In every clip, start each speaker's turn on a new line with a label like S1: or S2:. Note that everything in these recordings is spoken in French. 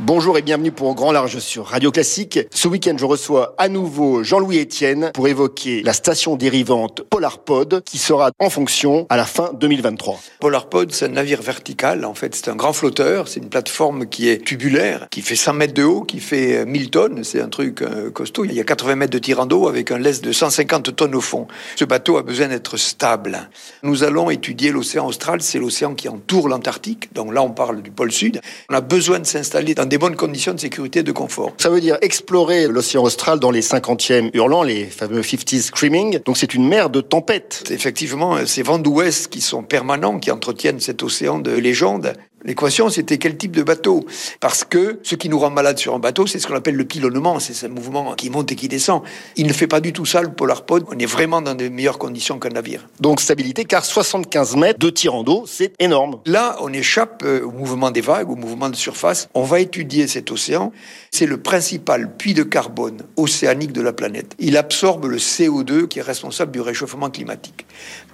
S1: Bonjour et bienvenue pour Grand Large sur Radio Classique. Ce week-end, je reçois à nouveau Jean-Louis Etienne pour évoquer la station dérivante PolarPod qui sera en fonction à la fin 2023.
S2: PolarPod, c'est un navire vertical. En fait, c'est un grand flotteur. C'est une plateforme qui est tubulaire, qui fait 100 mètres de haut, qui fait 1000 tonnes. C'est un truc euh, costaud. Il y a 80 mètres de tirant d'eau avec un lest de 150 tonnes au fond. Ce bateau a besoin d'être stable. Nous allons étudier l'océan austral. C'est l'océan qui entoure l'Antarctique. Donc là, on parle du pôle sud. On a besoin de s'installer dans des bonnes conditions de sécurité et de confort.
S1: Ça veut dire explorer l'océan austral dans les 50e hurlants, les fameux 50s screaming. Donc c'est une mer de tempête.
S2: Effectivement, ces vents d'ouest qui sont permanents, qui entretiennent cet océan de légende. L'équation, c'était quel type de bateau? Parce que ce qui nous rend malade sur un bateau, c'est ce qu'on appelle le pilonnement, c'est ce mouvement qui monte et qui descend. Il ne fait pas du tout ça, le Polar Pod. On est vraiment dans de meilleures conditions qu'un navire.
S1: Donc stabilité, car 75 mètres de tirant d'eau, c'est énorme.
S2: Là, on échappe euh, au mouvement des vagues, au mouvement de surface. On va étudier cet océan. C'est le principal puits de carbone océanique de la planète. Il absorbe le CO2 qui est responsable du réchauffement climatique.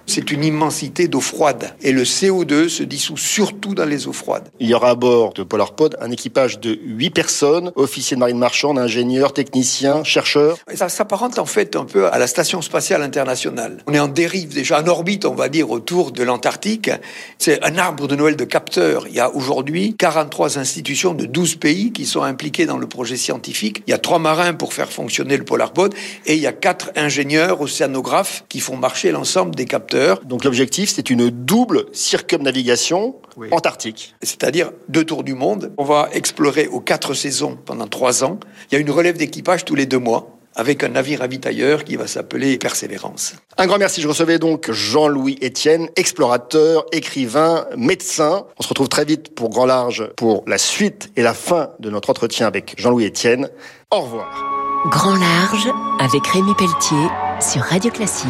S2: C'est une immensité d'eau froide. Et le CO2 se dissout surtout dans les eaux
S1: Il y aura à bord de PolarPod un équipage de 8 personnes, officiers de marine marchande, ingénieurs, techniciens, chercheurs.
S2: Et ça s'apparente en fait un peu à la Station spatiale internationale. On est en dérive déjà, en orbite, on va dire, autour de l'Antarctique. C'est un arbre de Noël de capteurs. Il y a aujourd'hui 43 institutions de 12 pays qui sont impliquées dans le projet scientifique. Il y a trois marins pour faire fonctionner le PolarPod et il y a quatre ingénieurs océanographes qui font marcher l'ensemble des capteurs
S1: donc l'objectif, c'est une double circumnavigation antarctique.
S2: C'est-à-dire deux tours du monde. On va explorer aux quatre saisons pendant trois ans. Il y a une relève d'équipage tous les deux mois avec un navire ravitailleur qui va s'appeler Persévérance.
S1: Un grand merci. Je recevais donc Jean-Louis Etienne, explorateur, écrivain, médecin. On se retrouve très vite pour Grand Large pour la suite et la fin de notre entretien avec Jean-Louis Etienne. Au revoir.
S3: Grand Large avec Rémi Pelletier sur Radio Classique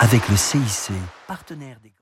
S4: avec le CIC, partenaire des